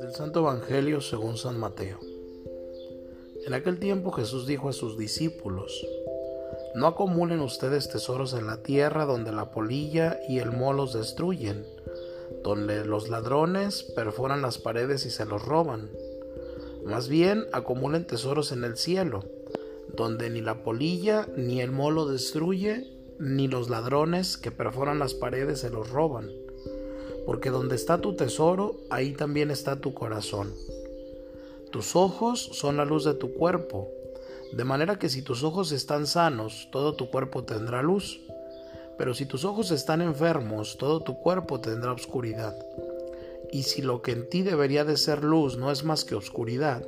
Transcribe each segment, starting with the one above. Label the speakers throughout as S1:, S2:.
S1: Del Santo Evangelio según San Mateo. En aquel tiempo Jesús dijo a sus discípulos, No acumulen ustedes tesoros en la tierra donde la polilla y el moho destruyen, donde los ladrones perforan las paredes y se los roban. Más bien acumulen tesoros en el cielo, donde ni la polilla ni el moho destruye, ni los ladrones que perforan las paredes se los roban. Porque donde está tu tesoro, ahí también está tu corazón. Tus ojos son la luz de tu cuerpo, de manera que si tus ojos están sanos, todo tu cuerpo tendrá luz. Pero si tus ojos están enfermos, todo tu cuerpo tendrá oscuridad. Y si lo que en ti debería de ser luz no es más que oscuridad,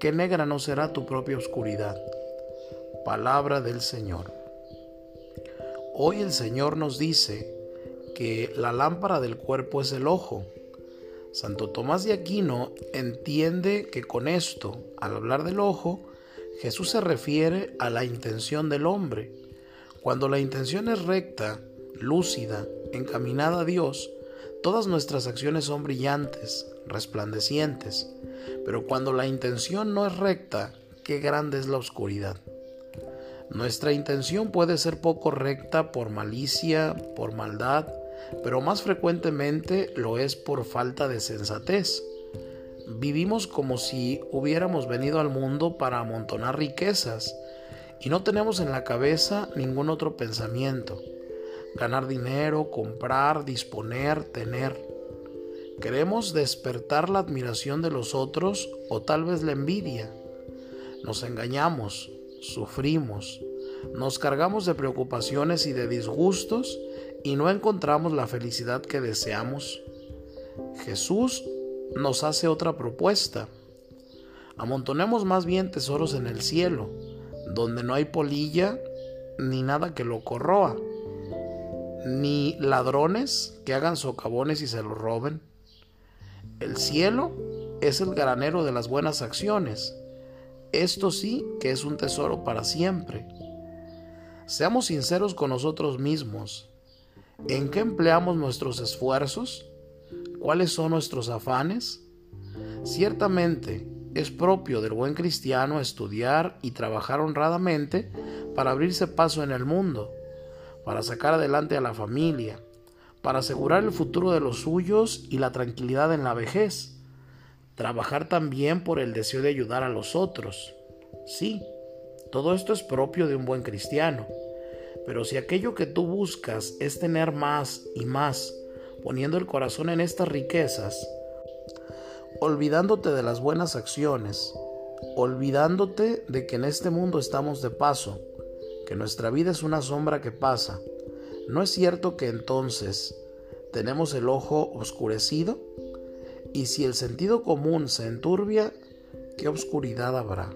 S1: qué negra no será tu propia oscuridad. Palabra del Señor. Hoy el Señor nos dice que la lámpara del cuerpo es el ojo Santo Tomás de Aquino entiende que con esto, al hablar del ojo, Jesús se refiere a la intención del hombre. Cuando la intención es recta, lúcida, encaminada a Dios, todas nuestras acciones son brillantes, resplandecientes. Pero cuando la intención no es recta, qué grande es la oscuridad. Nuestra intención puede ser poco recta por malicia, por maldad, pero más frecuentemente lo es por falta de sensatez. Vivimos como si hubiéramos venido al mundo para amontonar riquezas y no tenemos en la cabeza ningún otro pensamiento. Ganar dinero, comprar, disponer, tener. Queremos despertar la admiración de los otros o tal vez la envidia. Nos engañamos, sufrimos, nos cargamos de preocupaciones y de disgustos y no encontramos la felicidad que deseamos, Jesús nos hace otra propuesta. Amontonemos más bien tesoros en el cielo, donde no hay polilla ni nada que lo corroa, ni ladrones que hagan socavones y se lo roben. El cielo es el granero de las buenas acciones. Esto sí que es un tesoro para siempre. Seamos sinceros con nosotros mismos. ¿En qué empleamos nuestros esfuerzos? ¿Cuáles son nuestros afanes? Ciertamente es propio del buen cristiano estudiar y trabajar honradamente para abrirse paso en el mundo, para sacar adelante a la familia, para asegurar el futuro de los suyos y la tranquilidad en la vejez. Trabajar también por el deseo de ayudar a los otros. Sí, todo esto es propio de un buen cristiano. Pero si aquello que tú buscas es tener más y más, poniendo el corazón en estas riquezas, olvidándote de las buenas acciones, olvidándote de que en este mundo estamos de paso, que nuestra vida es una sombra que pasa, ¿no es cierto que entonces tenemos el ojo oscurecido? Y si el sentido común se enturbia, ¿qué oscuridad habrá?